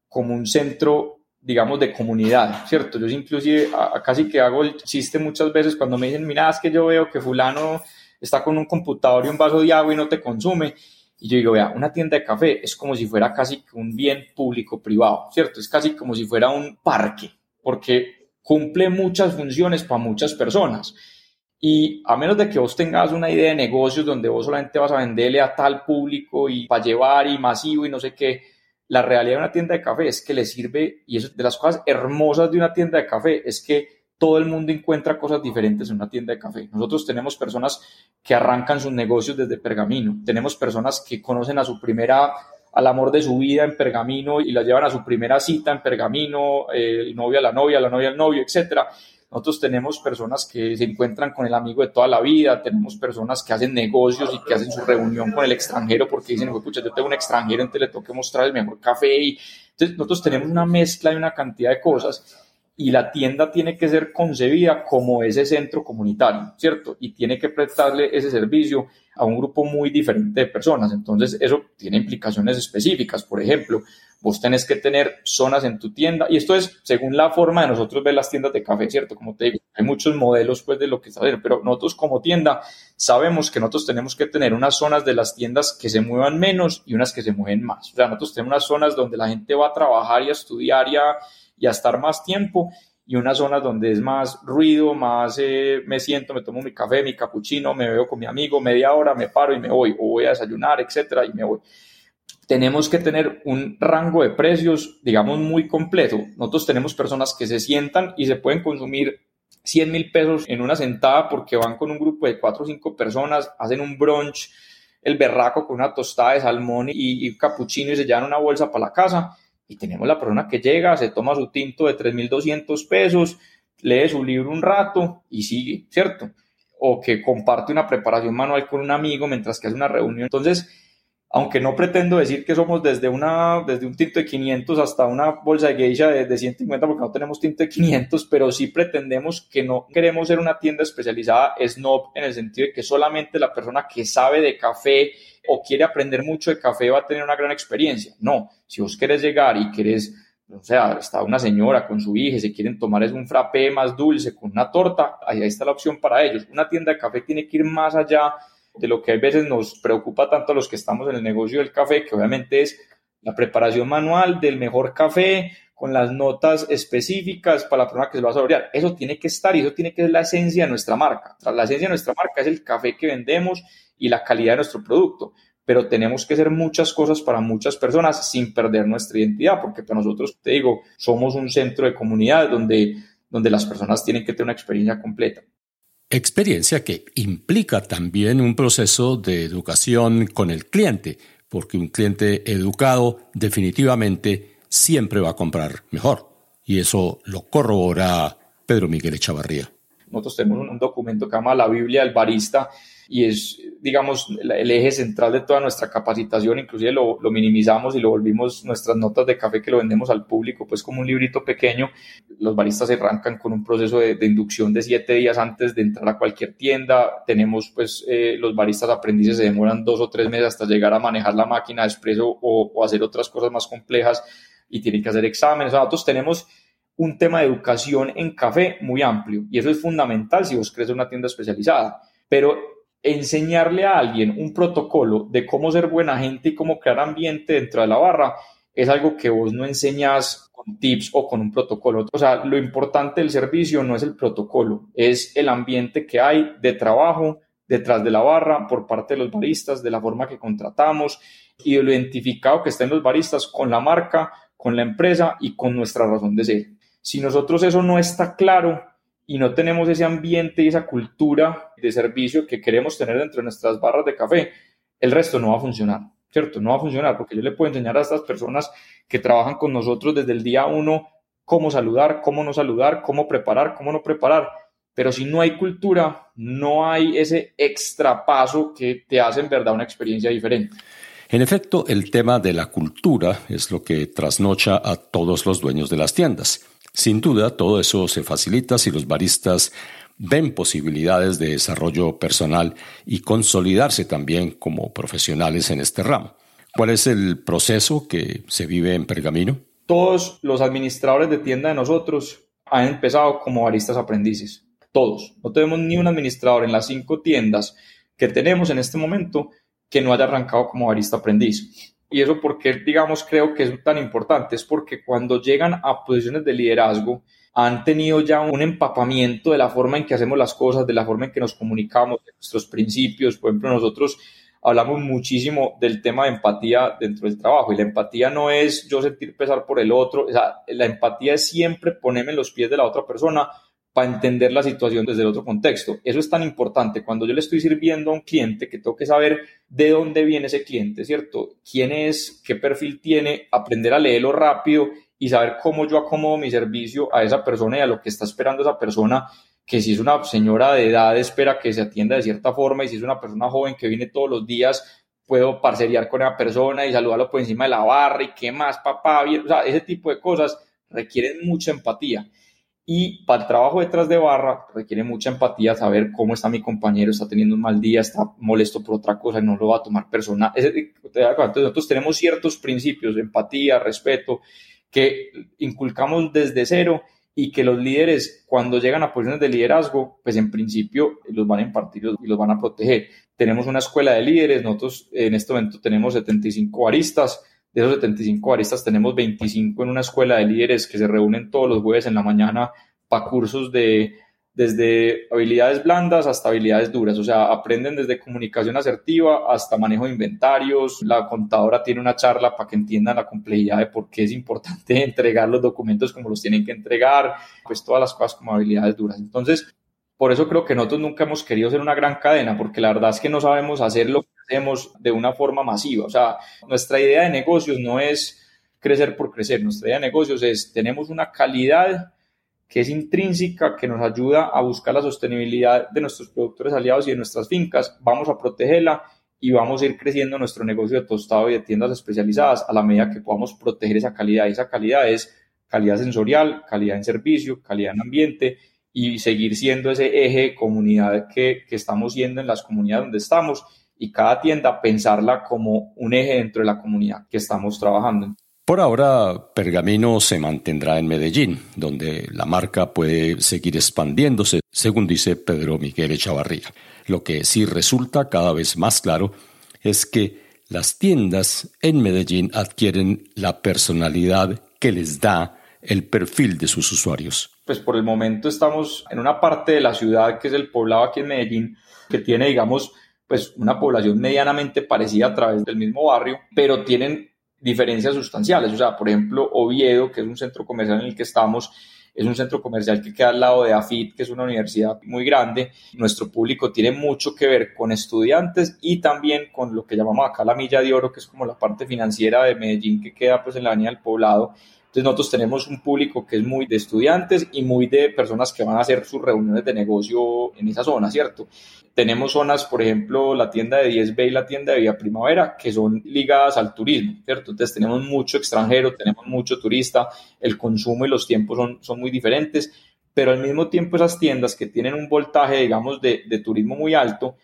como un centro, digamos, de comunidad, ¿cierto? Yo inclusive casi que hago el chiste muchas veces cuando me dicen, mira, es que yo veo que fulano está con un computador y un vaso de agua y no te consume. Y yo digo, vea, una tienda de café es como si fuera casi un bien público-privado, ¿cierto? Es casi como si fuera un parque, porque cumple muchas funciones para muchas personas. Y a menos de que vos tengas una idea de negocios donde vos solamente vas a venderle a tal público y para llevar y masivo y no sé qué, la realidad de una tienda de café es que le sirve, y eso de las cosas hermosas de una tienda de café, es que todo el mundo encuentra cosas diferentes en una tienda de café. Nosotros tenemos personas que arrancan sus negocios desde Pergamino, tenemos personas que conocen a su primera al amor de su vida en Pergamino y la llevan a su primera cita en Pergamino, el novio a la novia, la novia al novio, etcétera nosotros tenemos personas que se encuentran con el amigo de toda la vida, tenemos personas que hacen negocios y que hacen su reunión con el extranjero porque dicen, escucha, yo tengo un extranjero, entonces le tengo que mostrar el mejor café. Y, entonces nosotros tenemos una mezcla y una cantidad de cosas y la tienda tiene que ser concebida como ese centro comunitario, ¿cierto? Y tiene que prestarle ese servicio a un grupo muy diferente de personas. Entonces, eso tiene implicaciones específicas. Por ejemplo, vos tenés que tener zonas en tu tienda y esto es según la forma de nosotros ver las tiendas de café, ¿cierto? Como te digo, hay muchos modelos pues de lo que saber, pero nosotros como tienda sabemos que nosotros tenemos que tener unas zonas de las tiendas que se muevan menos y unas que se mueven más. O sea, nosotros tenemos unas zonas donde la gente va a trabajar y a estudiar y a, y a estar más tiempo y unas zonas donde es más ruido, más eh, me siento, me tomo mi café, mi capuchino, me veo con mi amigo media hora, me paro y me voy, o voy a desayunar, etcétera, y me voy. Tenemos que tener un rango de precios, digamos, muy completo. Nosotros tenemos personas que se sientan y se pueden consumir 100 mil pesos en una sentada porque van con un grupo de 4 o 5 personas, hacen un brunch, el berraco con una tostada de salmón y, y capuchino y se llevan una bolsa para la casa y tenemos la persona que llega, se toma su tinto de 3.200 pesos, lee su libro un rato y sigue, ¿cierto? O que comparte una preparación manual con un amigo mientras que hace una reunión. Entonces, aunque no pretendo decir que somos desde, una, desde un tinto de 500 hasta una bolsa de geisha de, de 150 porque no tenemos tinto de 500, pero sí pretendemos que no queremos ser una tienda especializada snob en el sentido de que solamente la persona que sabe de café o quiere aprender mucho de café va a tener una gran experiencia. No, si vos querés llegar y querés, o sea, está una señora con su hija se quieren tomar es un frappé más dulce con una torta, ahí está la opción para ellos. Una tienda de café tiene que ir más allá de lo que a veces nos preocupa tanto a los que estamos en el negocio del café, que obviamente es la preparación manual del mejor café con las notas específicas para la persona que se va a saborear. Eso tiene que estar y eso tiene que ser la esencia de nuestra marca. La esencia de nuestra marca es el café que vendemos y la calidad de nuestro producto, pero tenemos que hacer muchas cosas para muchas personas sin perder nuestra identidad, porque para nosotros, te digo, somos un centro de comunidad donde, donde las personas tienen que tener una experiencia completa. Experiencia que implica también un proceso de educación con el cliente, porque un cliente educado definitivamente siempre va a comprar mejor. Y eso lo corrobora Pedro Miguel Echavarría. Nosotros tenemos un documento que llama la Biblia del Barista y es, digamos, el eje central de toda nuestra capacitación, inclusive lo, lo, minimizamos y lo volvimos nuestras notas de café que lo vendemos al público, pues como un librito pequeño. Los baristas se arrancan con un proceso de, de inducción de siete días antes de entrar a cualquier tienda. Tenemos, pues, eh, los baristas aprendices se demoran dos o tres meses hasta llegar a manejar la máquina de expreso o, o hacer otras cosas más complejas y tienen que hacer exámenes. Nosotros tenemos un tema de educación en café muy amplio y eso es fundamental si vos crees una tienda especializada. Pero enseñarle a alguien un protocolo de cómo ser buena gente y cómo crear ambiente dentro de la barra es algo que vos no enseñas con tips o con un protocolo. O sea, lo importante del servicio no es el protocolo, es el ambiente que hay de trabajo detrás de la barra por parte de los baristas, de la forma que contratamos y lo identificado que estén los baristas con la marca, con la empresa y con nuestra razón de ser. Si nosotros eso no está claro y no tenemos ese ambiente y esa cultura de servicio que queremos tener dentro de nuestras barras de café, el resto no va a funcionar, ¿cierto? No va a funcionar porque yo le puedo enseñar a estas personas que trabajan con nosotros desde el día uno cómo saludar, cómo no saludar, cómo preparar, cómo no preparar. Pero si no hay cultura, no hay ese extra paso que te hace en verdad una experiencia diferente. En efecto, el tema de la cultura es lo que trasnocha a todos los dueños de las tiendas. Sin duda, todo eso se facilita si los baristas ven posibilidades de desarrollo personal y consolidarse también como profesionales en este ramo. ¿Cuál es el proceso que se vive en Pergamino? Todos los administradores de tienda de nosotros han empezado como baristas aprendices. Todos. No tenemos ni un administrador en las cinco tiendas que tenemos en este momento que no haya arrancado como barista aprendiz. Y eso porque, digamos, creo que es tan importante, es porque cuando llegan a posiciones de liderazgo, han tenido ya un empapamiento de la forma en que hacemos las cosas, de la forma en que nos comunicamos, de nuestros principios. Por ejemplo, nosotros hablamos muchísimo del tema de empatía dentro del trabajo y la empatía no es yo sentir pesar por el otro, o sea, la empatía es siempre ponerme en los pies de la otra persona para entender la situación desde el otro contexto. Eso es tan importante. Cuando yo le estoy sirviendo a un cliente, que tengo que saber de dónde viene ese cliente, ¿cierto? ¿Quién es? ¿Qué perfil tiene? Aprender a leerlo rápido y saber cómo yo acomodo mi servicio a esa persona y a lo que está esperando esa persona, que si es una señora de edad espera que se atienda de cierta forma y si es una persona joven que viene todos los días, puedo parceriar con esa persona y saludarlo por encima de la barra y qué más, papá, o sea, ese tipo de cosas requieren mucha empatía. Y para el trabajo detrás de barra requiere mucha empatía, saber cómo está mi compañero, está teniendo un mal día, está molesto por otra cosa y no lo va a tomar personal. Entonces nosotros tenemos ciertos principios, empatía, respeto, que inculcamos desde cero y que los líderes cuando llegan a posiciones de liderazgo, pues en principio los van a impartir y los van a proteger. Tenemos una escuela de líderes, nosotros en este momento tenemos 75 baristas, de esos 75 baristas tenemos 25 en una escuela de líderes que se reúnen todos los jueves en la mañana para cursos de desde habilidades blandas hasta habilidades duras, o sea, aprenden desde comunicación asertiva hasta manejo de inventarios. La contadora tiene una charla para que entiendan la complejidad de por qué es importante entregar los documentos como los tienen que entregar, pues todas las cosas como habilidades duras. Entonces, por eso creo que nosotros nunca hemos querido ser una gran cadena, porque la verdad es que no sabemos hacerlo hacemos de una forma masiva. O sea, nuestra idea de negocios no es crecer por crecer, nuestra idea de negocios es, tenemos una calidad que es intrínseca, que nos ayuda a buscar la sostenibilidad de nuestros productores aliados y de nuestras fincas, vamos a protegerla y vamos a ir creciendo nuestro negocio de tostado y de tiendas especializadas a la medida que podamos proteger esa calidad. Esa calidad es calidad sensorial, calidad en servicio, calidad en ambiente y seguir siendo ese eje de comunidad que, que estamos siendo en las comunidades donde estamos y cada tienda pensarla como un eje dentro de la comunidad que estamos trabajando. Por ahora, Pergamino se mantendrá en Medellín, donde la marca puede seguir expandiéndose, según dice Pedro Miguel Echavarría. Lo que sí resulta cada vez más claro es que las tiendas en Medellín adquieren la personalidad que les da el perfil de sus usuarios. Pues por el momento estamos en una parte de la ciudad que es el poblado aquí en Medellín, que tiene, digamos, pues una población medianamente parecida a través del mismo barrio, pero tienen diferencias sustanciales. O sea, por ejemplo, Oviedo, que es un centro comercial en el que estamos, es un centro comercial que queda al lado de AFIT, que es una universidad muy grande. Nuestro público tiene mucho que ver con estudiantes y también con lo que llamamos acá la Milla de Oro, que es como la parte financiera de Medellín que queda pues en la Avenida del Poblado. Entonces nosotros tenemos un público que es muy de estudiantes y muy de personas que van a hacer sus reuniones de negocio en esa zona, ¿cierto? Tenemos zonas, por ejemplo, la tienda de 10B y la tienda de Vía Primavera, que son ligadas al turismo, ¿cierto? Entonces tenemos mucho extranjero, tenemos mucho turista, el consumo y los tiempos son, son muy diferentes, pero al mismo tiempo esas tiendas que tienen un voltaje, digamos, de, de turismo muy alto,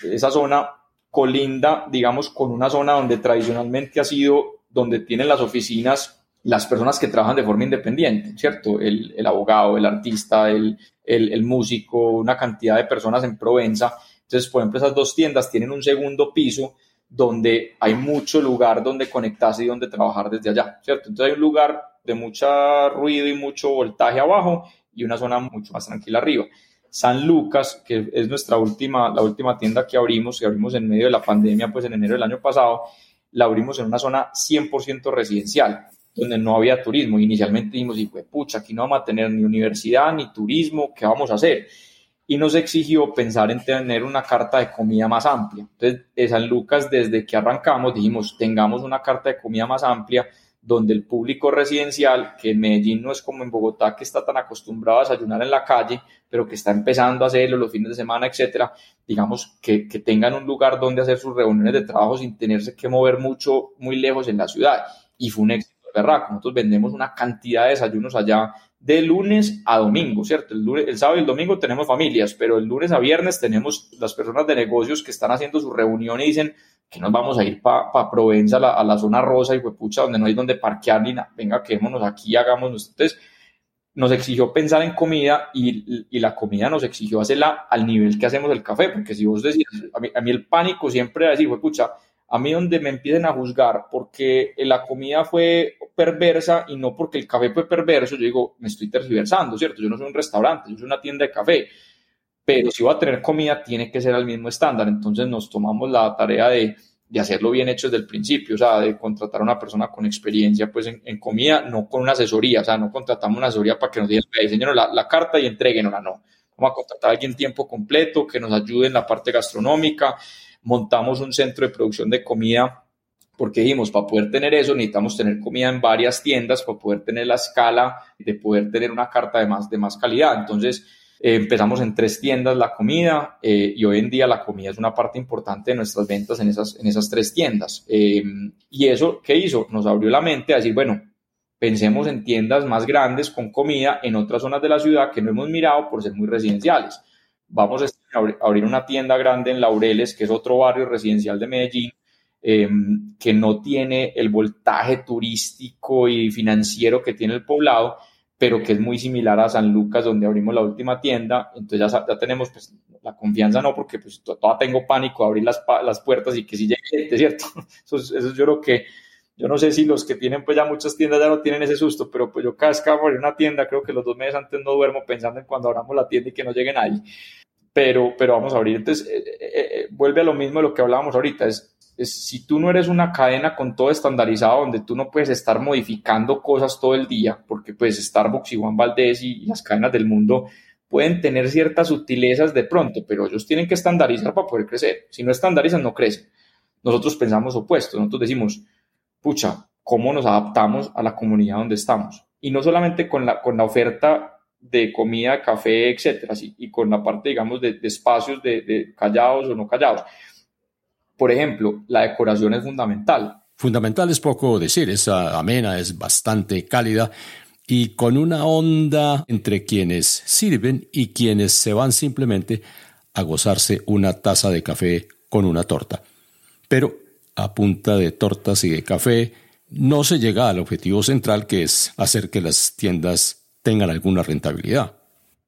esa zona colinda, digamos, con una zona donde tradicionalmente ha sido, donde tienen las oficinas las personas que trabajan de forma independiente, ¿cierto? El, el abogado, el artista, el, el, músico, una cantidad de personas en Provenza. Entonces, por ejemplo, esas dos tiendas tienen un segundo piso donde hay mucho lugar donde conectarse y donde trabajar desde allá, ¿cierto? Entonces hay un lugar de mucho ruido y mucho voltaje abajo y una zona mucho más tranquila arriba. San Lucas, que es nuestra última, la última tienda que abrimos, que abrimos en medio de la pandemia, pues en enero del año pasado, la abrimos en una zona 100% residencial donde no había turismo. Inicialmente dijimos, y pucha, aquí no vamos a tener ni universidad ni turismo, ¿qué vamos a hacer? Y nos exigió pensar en tener una carta de comida más amplia. Entonces, de San Lucas, desde que arrancamos, dijimos, tengamos una carta de comida más amplia donde el público residencial, que en Medellín no es como en Bogotá, que está tan acostumbrado a desayunar en la calle, pero que está empezando a hacerlo los fines de semana, etcétera, digamos, que, que tengan un lugar donde hacer sus reuniones de trabajo sin tenerse que mover mucho, muy lejos en la ciudad. Y fue un éxito nosotros vendemos una cantidad de desayunos allá de lunes a domingo, ¿cierto? El, el sábado y el domingo tenemos familias, pero el lunes a viernes tenemos las personas de negocios que están haciendo su reunión y dicen que nos vamos a ir para pa Provenza, a la, zona rosa y pucha, donde no hay donde parquear ni nada. Venga, quedémonos aquí, hagamos. Entonces, nos exigió pensar en comida y, y, la comida nos exigió hacerla al nivel que hacemos el café, porque si vos decís, a mí, a mí el pánico siempre es decir, pucha, a mí donde me empiecen a juzgar porque la comida fue perversa y no porque el café fue perverso, yo digo, me estoy tergiversando, ¿cierto? Yo no soy un restaurante, yo soy una tienda de café, pero si voy a tener comida tiene que ser al mismo estándar, entonces nos tomamos la tarea de, de hacerlo bien hecho desde el principio, o sea, de contratar a una persona con experiencia pues en, comida, no con una asesoría, o sea, no contratamos una asesoría para que nos digan, diseñen la, la carta y entréguenosla, no. Vamos a contratar a alguien tiempo completo que nos ayude en la parte gastronómica, montamos un centro de producción de comida porque dijimos, para poder tener eso necesitamos tener comida en varias tiendas, para poder tener la escala de poder tener una carta de más, de más calidad. Entonces, eh, empezamos en tres tiendas la comida eh, y hoy en día la comida es una parte importante de nuestras ventas en esas, en esas tres tiendas. Eh, y eso, ¿qué hizo? Nos abrió la mente a decir, bueno, pensemos en tiendas más grandes con comida en otras zonas de la ciudad que no hemos mirado por ser muy residenciales vamos a abrir una tienda grande en Laureles, que es otro barrio residencial de Medellín, em, que no tiene el voltaje turístico y financiero que tiene el poblado, pero que es muy similar a San Lucas, donde abrimos la última tienda. Entonces ya, ya tenemos pues, la confianza, no, porque pues todavía tengo pánico de abrir las, las puertas y que si llegue gente, ¿cierto? Eso, eso yo creo que yo no sé si los que tienen pues ya muchas tiendas ya no tienen ese susto, pero pues yo cada vez que abrir una tienda, creo que los dos meses antes no duermo pensando en cuando abramos la tienda y que no llegue nadie. Pero, pero vamos a abrir. Entonces, eh, eh, eh, vuelve a lo mismo de lo que hablábamos ahorita. Es, si tú no eres una cadena con todo estandarizado, donde tú no puedes estar modificando cosas todo el día, porque pues Starbucks y Juan Valdés y, y las cadenas del mundo pueden tener ciertas sutilezas de pronto, pero ellos tienen que estandarizar para poder crecer. Si no estandarizan, no crecen. Nosotros pensamos opuesto. Nosotros decimos, pucha, ¿cómo nos adaptamos a la comunidad donde estamos? Y no solamente con la, con la oferta de comida, café, etcétera, y con la parte, digamos, de, espacios de, callados o no callados. Por ejemplo, la decoración es fundamental. Fundamental es poco decir, es amena, es bastante cálida y con una onda entre quienes sirven y quienes se van simplemente a gozarse una taza de café con una torta. Pero a punta de tortas y de café no se llega al objetivo central que es hacer que las tiendas tengan alguna rentabilidad.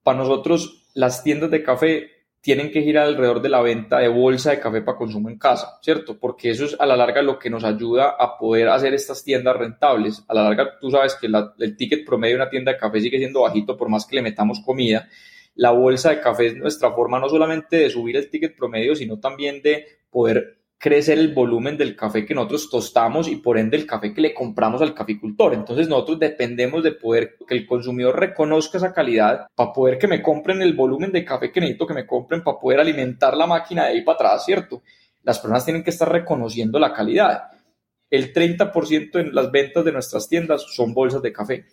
Para nosotros, las tiendas de café tienen que girar alrededor de la venta de bolsa de café para consumo en casa, ¿cierto? Porque eso es a la larga lo que nos ayuda a poder hacer estas tiendas rentables. A la larga, tú sabes que el ticket promedio de una tienda de café sigue siendo bajito por más que le metamos comida. La bolsa de café es nuestra forma no solamente de subir el ticket promedio, sino también de poder crecer el volumen del café que nosotros tostamos y por ende el café que le compramos al caficultor. Entonces nosotros dependemos de poder que el consumidor reconozca esa calidad para poder que me compren el volumen de café que necesito que me compren para poder alimentar la máquina de ahí para atrás, ¿cierto? Las personas tienen que estar reconociendo la calidad. El 30% en las ventas de nuestras tiendas son bolsas de café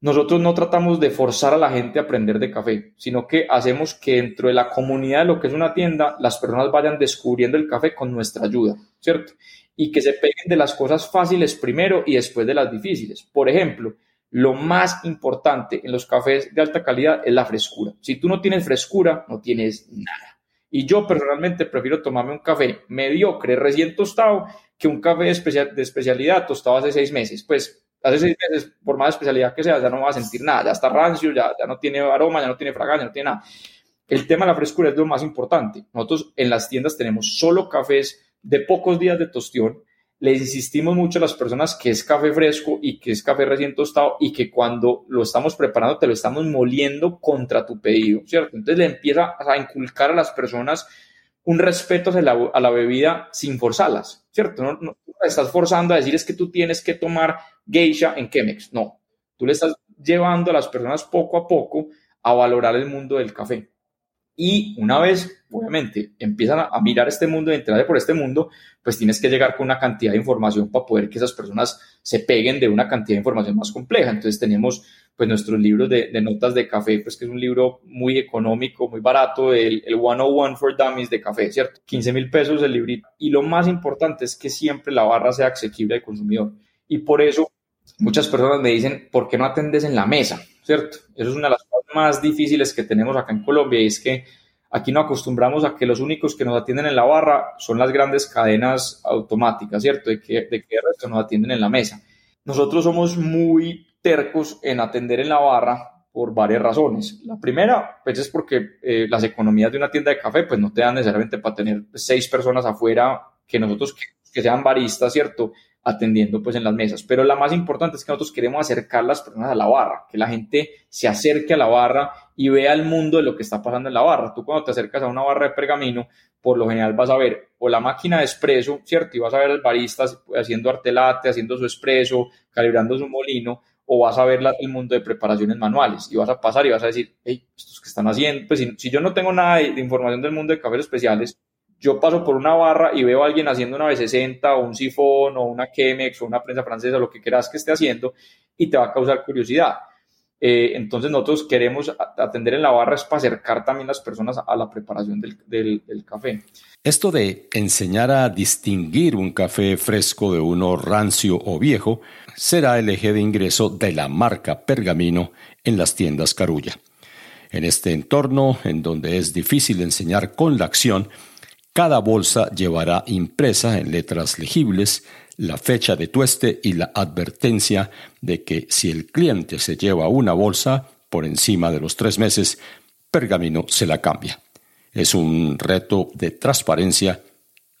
nosotros no tratamos de forzar a la gente a aprender de café, sino que hacemos que dentro de la comunidad de lo que es una tienda, las personas vayan descubriendo el café con nuestra ayuda, ¿cierto? Y que se peguen de las cosas fáciles primero y después de las difíciles. Por ejemplo, lo más importante en los cafés de alta calidad es la frescura. Si tú no tienes frescura, no tienes nada. Y yo personalmente prefiero tomarme un café mediocre, recién tostado, que un café de, de especialidad tostado hace seis meses. Pues hace seis por más especialidad que sea, ya no va a sentir nada, ya está rancio, ya, ya no tiene aroma, ya no tiene fragancia, no tiene nada. El tema de la frescura es lo más importante. Nosotros en las tiendas tenemos solo cafés de pocos días de tostión. Le insistimos mucho a las personas que es café fresco y que es café recién tostado y que cuando lo estamos preparando te lo estamos moliendo contra tu pedido, ¿cierto? Entonces le empieza a inculcar a las personas un respeto a la, bebida sin forzarlas, ¿cierto? No, no, estás forzando a decir es que tú tienes que tomar geisha en Chemex. No, tú le estás llevando a las personas poco a poco a valorar el mundo del café. Y una vez, obviamente, empiezan a, mirar este mundo y entrar por este mundo, pues tienes que llegar con una cantidad de información para poder que esas personas se peguen de una cantidad de información más compleja. Entonces tenemos pues nuestros libros de, notas de café, pues que es un libro muy económico, muy barato, el, el 101 for Dummies de café, ¿cierto? 15 mil pesos el librito. Y lo más importante es que siempre la barra sea accesible al consumidor. Y por eso muchas personas me dicen, ¿por qué no atendes en la mesa? ¿Cierto? Eso es una de las cosas más difíciles que tenemos acá en Colombia y es que aquí no acostumbramos a que los únicos que nos atienden en la barra son las grandes cadenas automáticas, ¿cierto? De que, de que el resto nos atienden en la mesa. Nosotros somos muy tercos en atender en la barra por varias razones. La primera, pues es porque eh, las economías de una tienda de café, pues no te dan necesariamente para tener seis personas afuera que nosotros que, sean baristas, ¿cierto? atendiendo pues en las mesas. Pero la más importante es que nosotros queremos acercar las personas a la barra, que la gente se acerque a la barra y vea el mundo de lo que está pasando en la barra. Tú cuando te acercas a una barra de pergamino, por lo general vas a ver o la máquina de espresso, ¿cierto? Y vas a ver al barista haciendo artelate, haciendo su espresso, calibrando su molino, o vas a ver el mundo de preparaciones manuales y vas a pasar y vas a decir, hey, estos que están haciendo, pues si, yo no tengo nada de, información del mundo de cafés especiales, yo paso por una barra y veo a alguien haciendo una B60 o un sifón o una Chemex o una prensa francesa, lo que quieras que esté haciendo, y te va a causar curiosidad. Eh, entonces nosotros queremos atender en la barra es para acercar también las personas a la preparación del, del, café. Esto de enseñar a distinguir un café fresco de uno rancio o viejo será el eje de ingreso de la marca Pergamino en las tiendas Carulla. En este entorno, en donde es difícil enseñar con la acción, cada bolsa llevará impresa en letras legibles la fecha de tueste y la advertencia de que si el cliente se lleva una bolsa por encima de los tres meses, Pergamino se la cambia. Es un reto de transparencia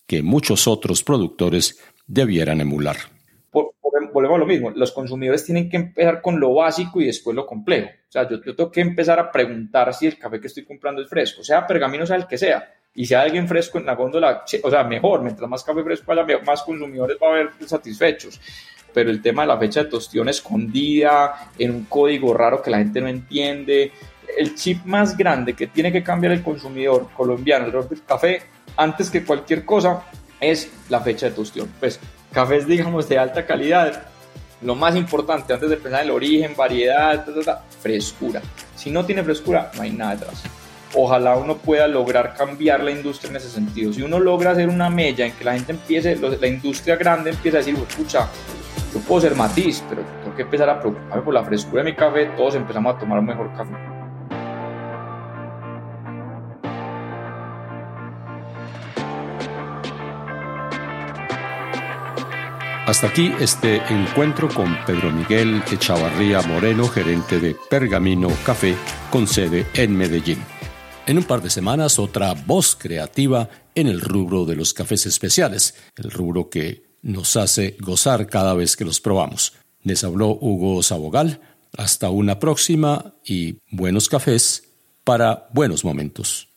que muchos otros productores debieran emular. Volvemos a lo mismo, los consumidores tienen que empezar con lo básico y después lo complejo. O sea, yo, tengo que empezar a preguntar si el café que estoy comprando es fresco, sea pergamino, sea el que sea y si hay alguien fresco en la góndola, o sea, mejor, mientras más café fresco haya, más consumidores va a haber satisfechos. Pero el tema de la fecha de tostión escondida, en un código raro que la gente no entiende, el chip más grande que tiene que cambiar el consumidor colombiano alrededor del café, antes que cualquier cosa, es la fecha de tostión. Pues cafés, digamos, de alta calidad, lo más importante antes de pensar en el origen, variedad, frescura. Si no tiene frescura, no hay nada detrás. ojalá uno pueda lograr cambiar la industria en ese sentido. Si uno logra hacer una mella en que la gente empiece, la industria grande empieza a decir, escucha, yo puedo ser matiz, pero tengo que empezar a preocuparme por la frescura de mi café, todos empezamos a tomar mejor café. Hasta aquí este encuentro con Pedro Miguel Echavarría Moreno, gerente de Pergamino Café, con sede en Medellín. En un par de semanas, otra voz creativa en el rubro de los cafés especiales, el rubro que nos hace gozar cada vez que los probamos. Les habló Hugo Sabogal. Hasta una próxima y buenos cafés para buenos momentos.